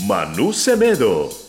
Manu Semedo.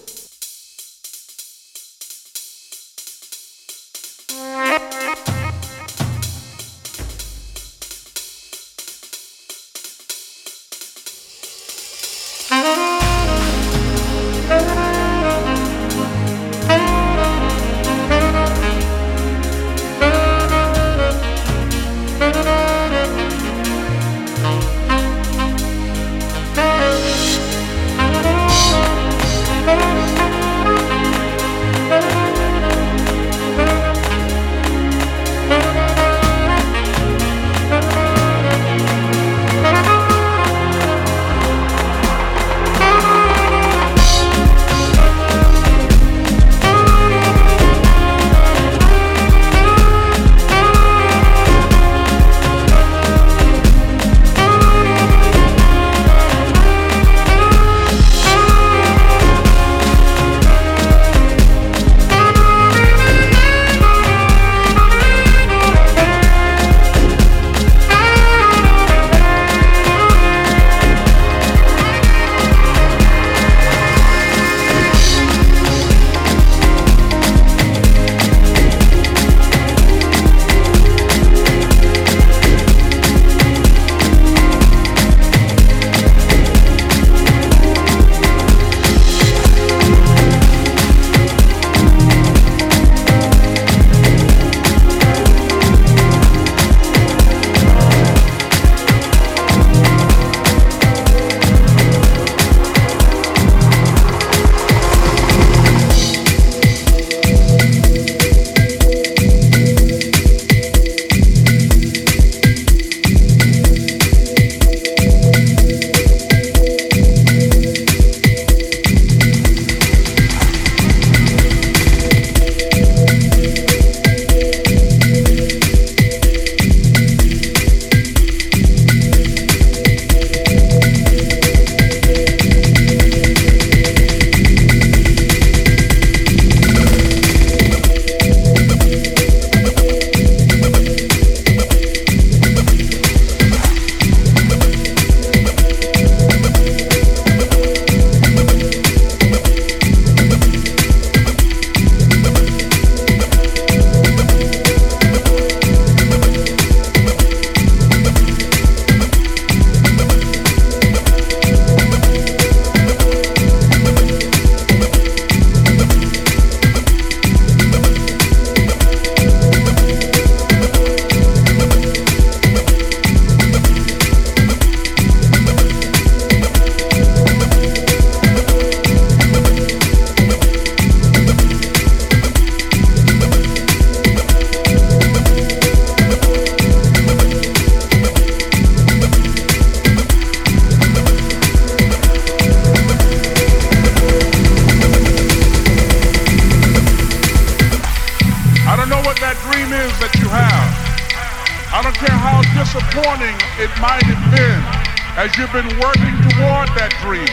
dream.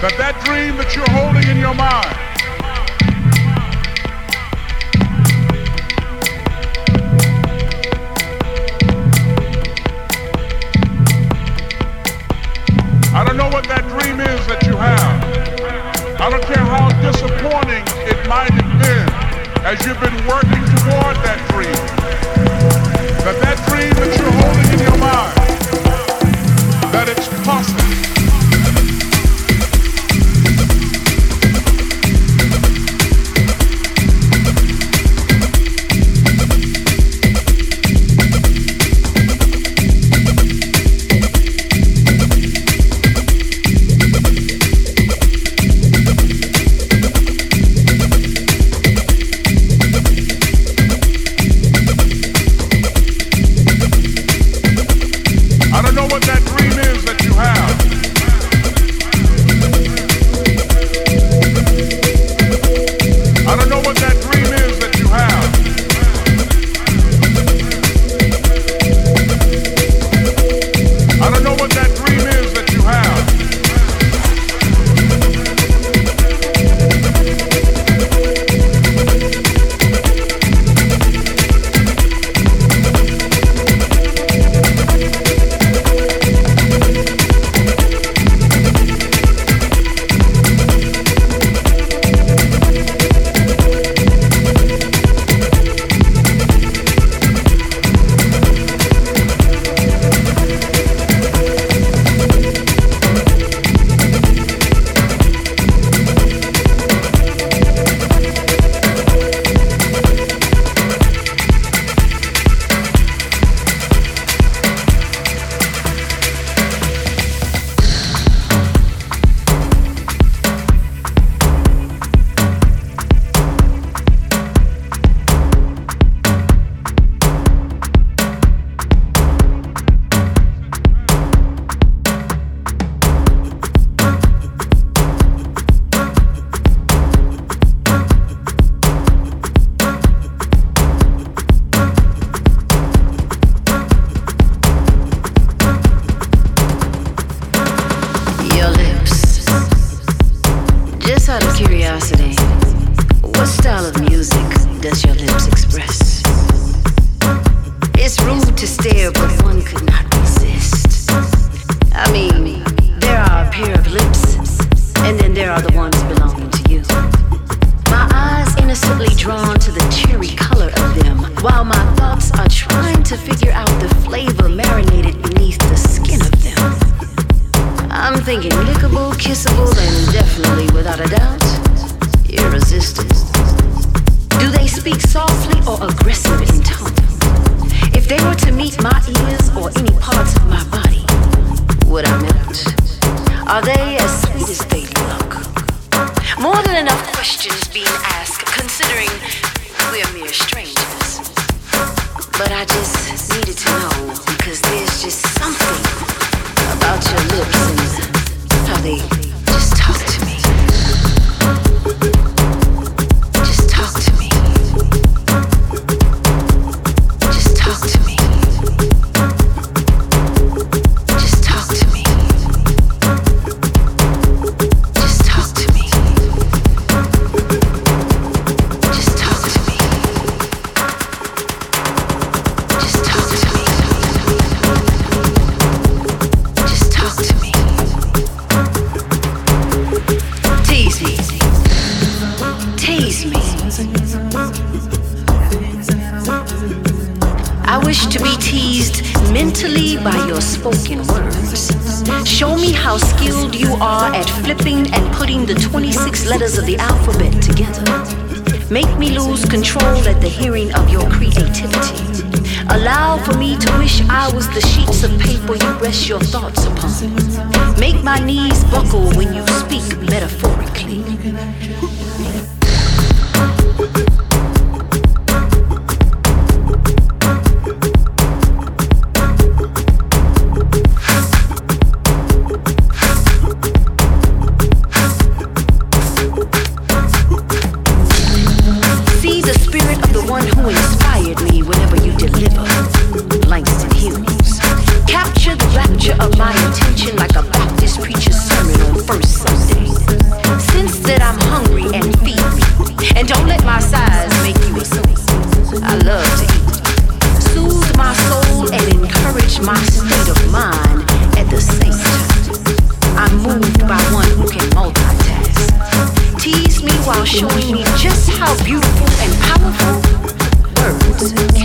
That that dream that you're holding in your mind I don't know what that dream is that you have. I don't care how disappointing it might have been as you've been working toward that dream. That that dream that you're holding in your mind, that it's possible. Showing me just how beautiful and powerful words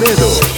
メイド。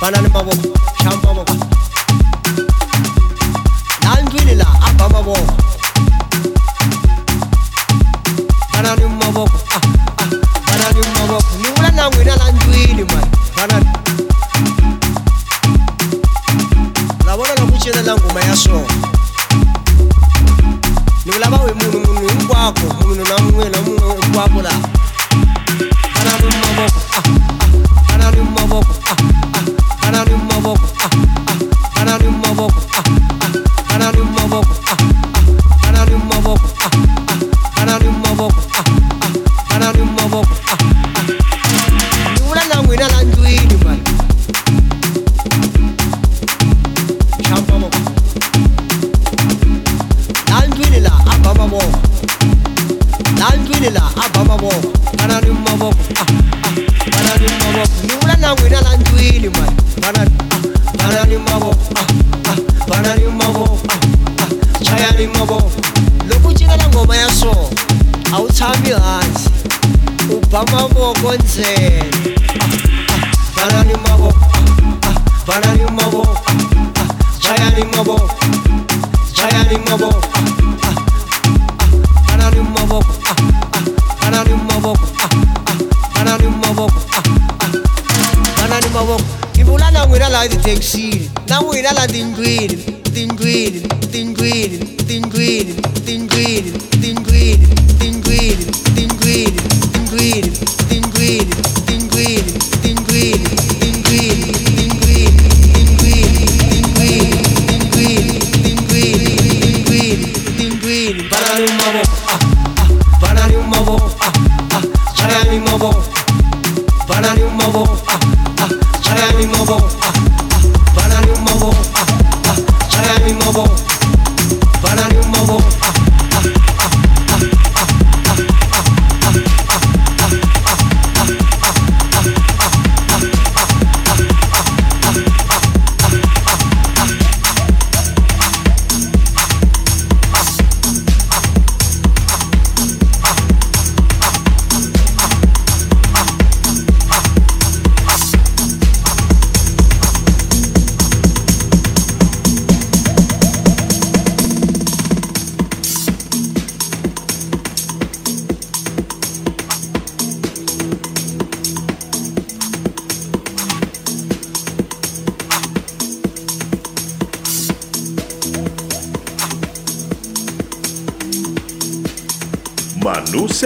banana bubble Shambhavo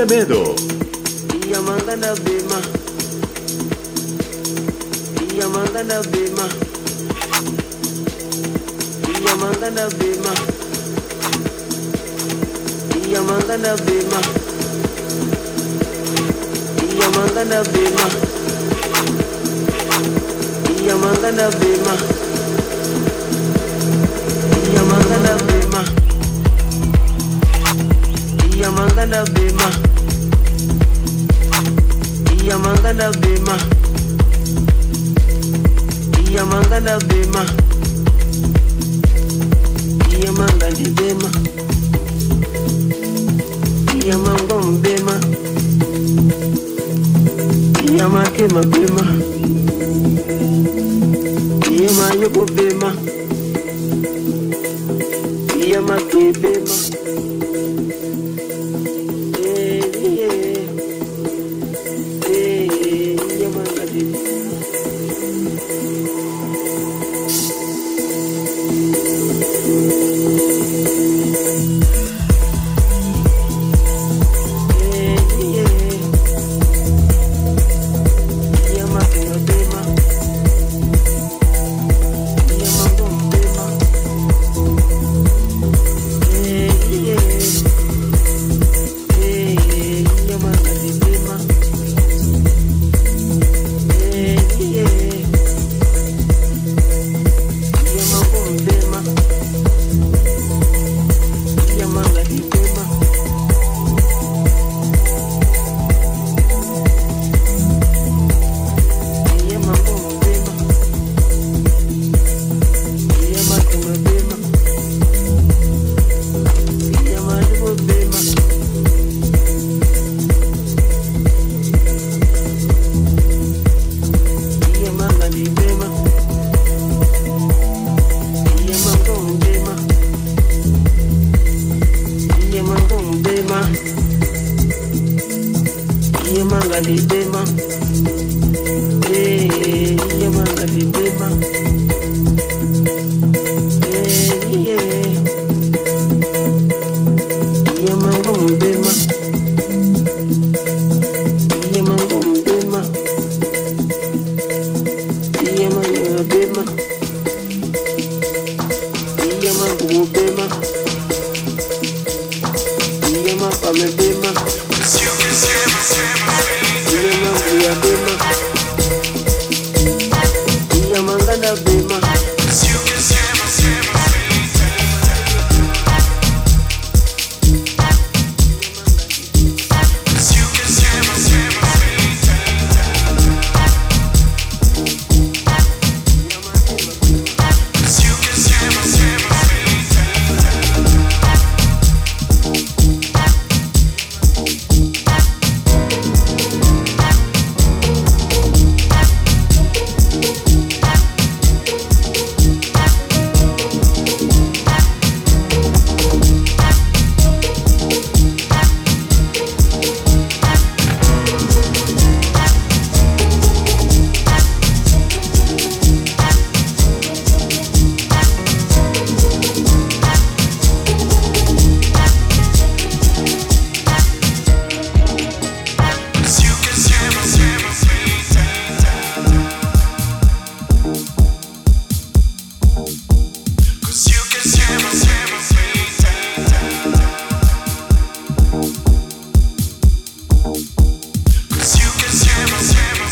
bebendo. Iyamangala bema. Iyamangala bema. Iyamangali bema. Iyamangom bema. Iyamakema bema. Iyamayoko bema. Iyamakebe. Semedo. mangalibema Eh, iya mangalibema Eh, Heavy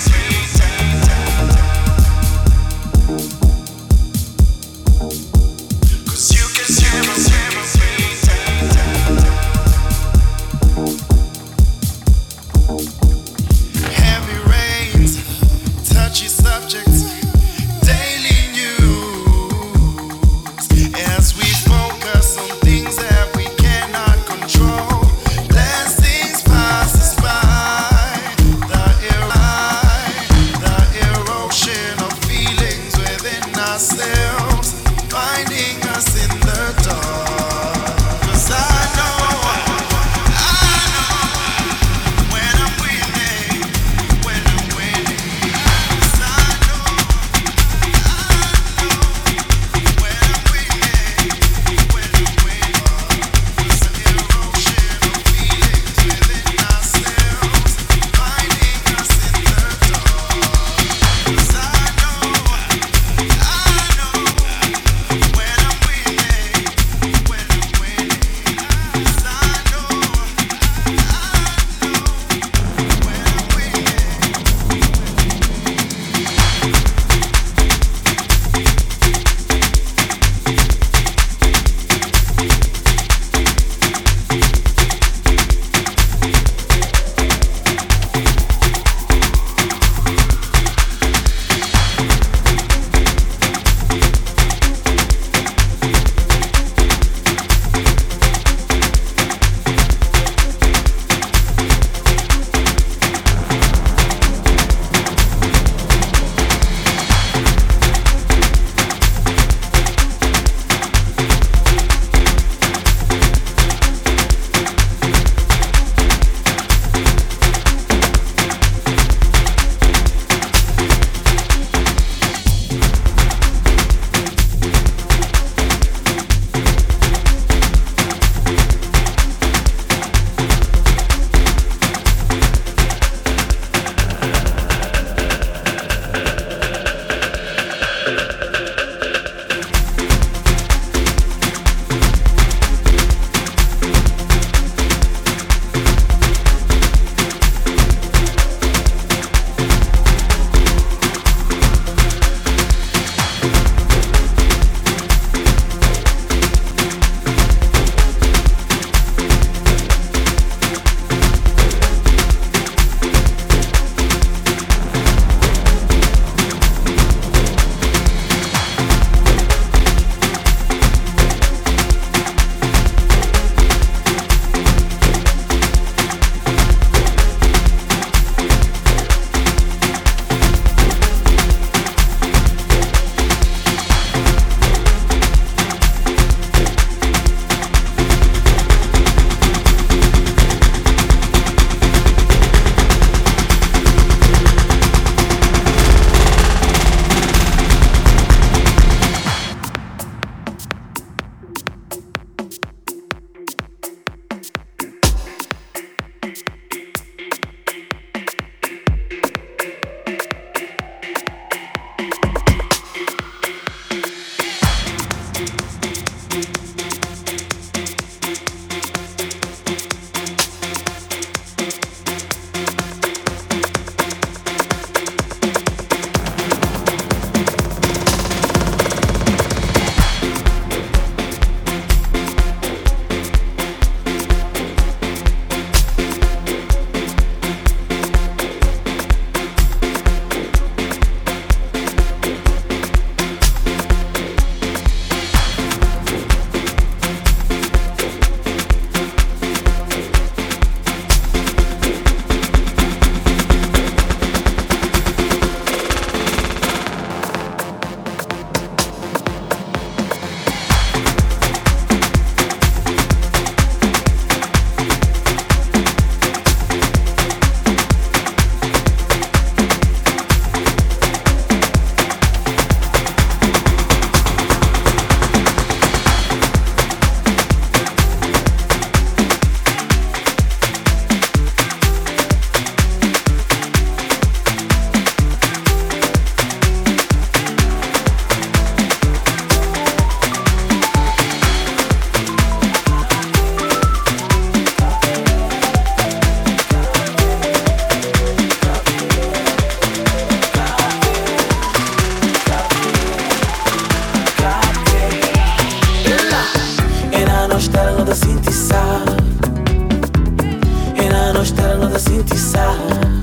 Nada sinto sarra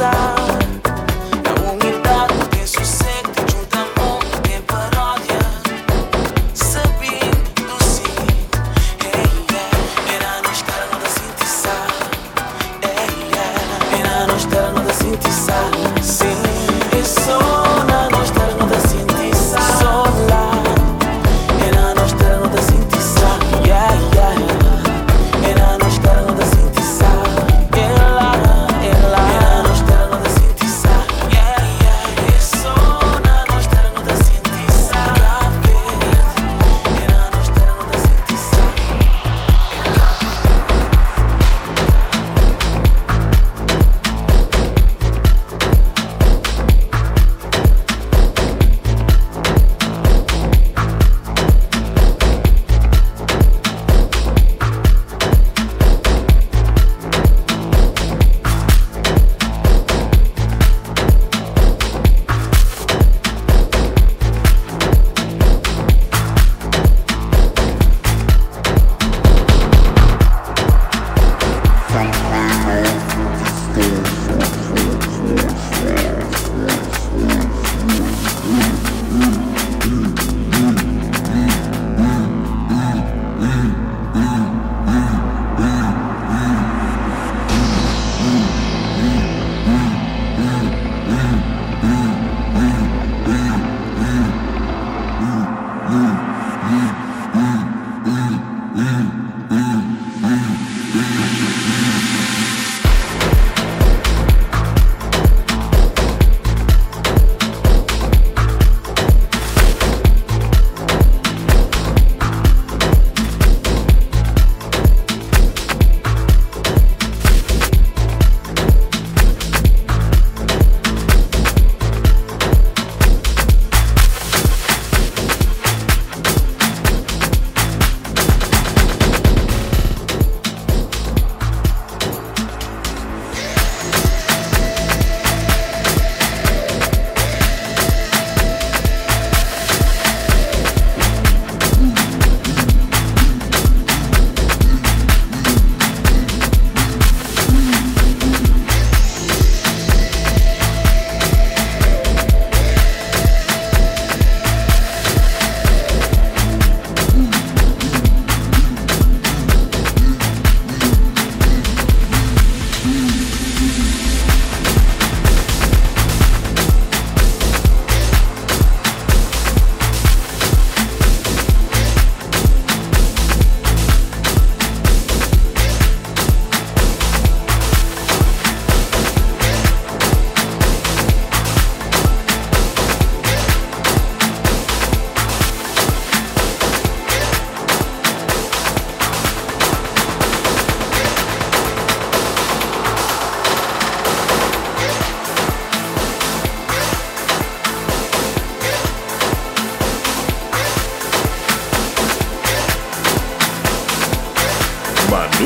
pensar. 何?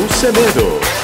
Semedo.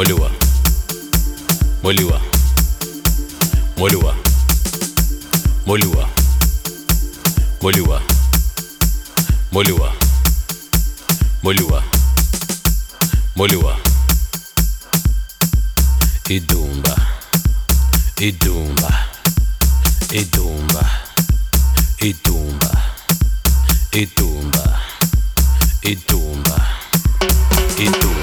Moliwa. Moliwa. Moliwa. Moliwa. Moliwa. Moliwa. Moliwa. Moliwa. Idumba. Idumba. Idumba. Idumba. Idumba. Idumba. Idumba.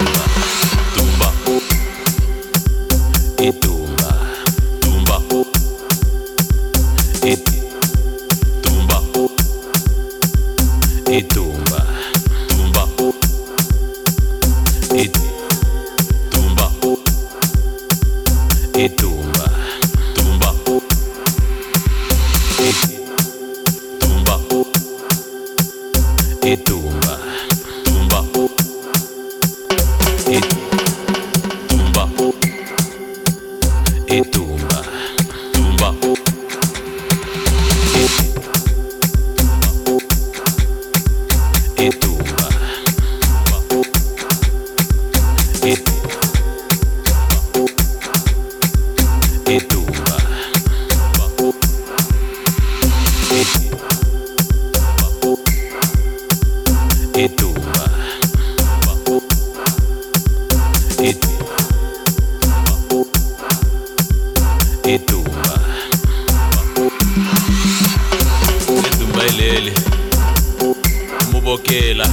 bokela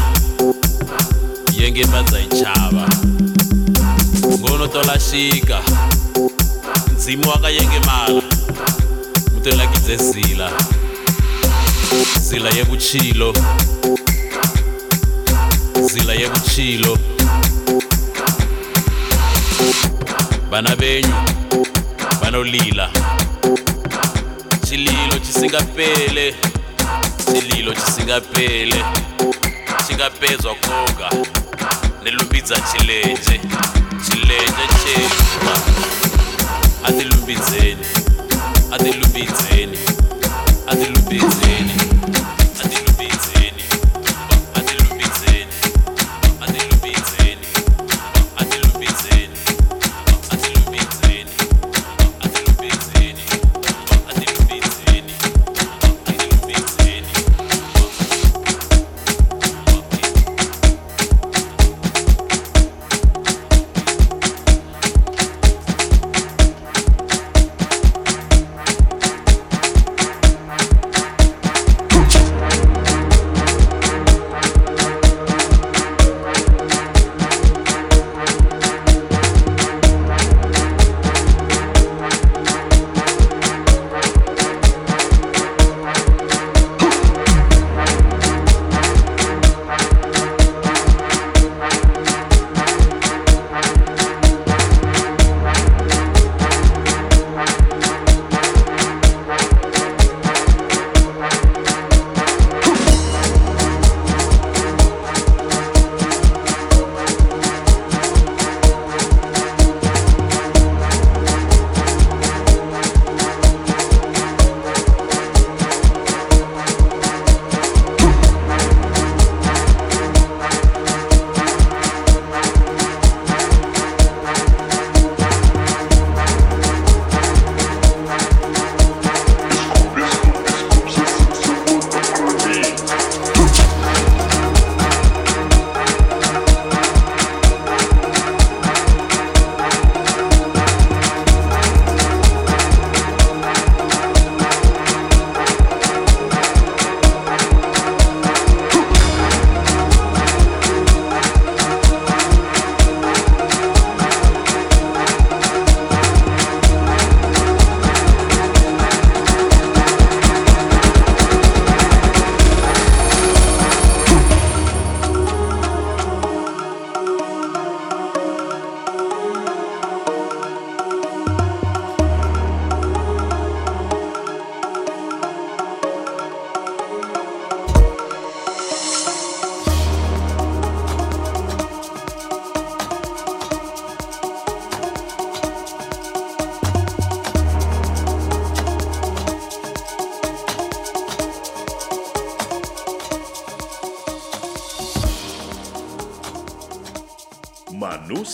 yenge pandza hi chava ngono tola xika ndzimi wa ka yenge mala mutelakidze zila. Zila yevutshilo zila yevutshilo vana venyu vanolila xililo xi singapele isililo chisingapele chingapedzwa koga ndilumbidza chilenje chilenje chegwa atilumbidzeni atilumbidzeni atilumbidzeni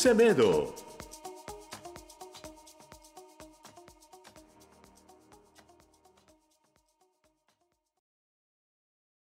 Semedo.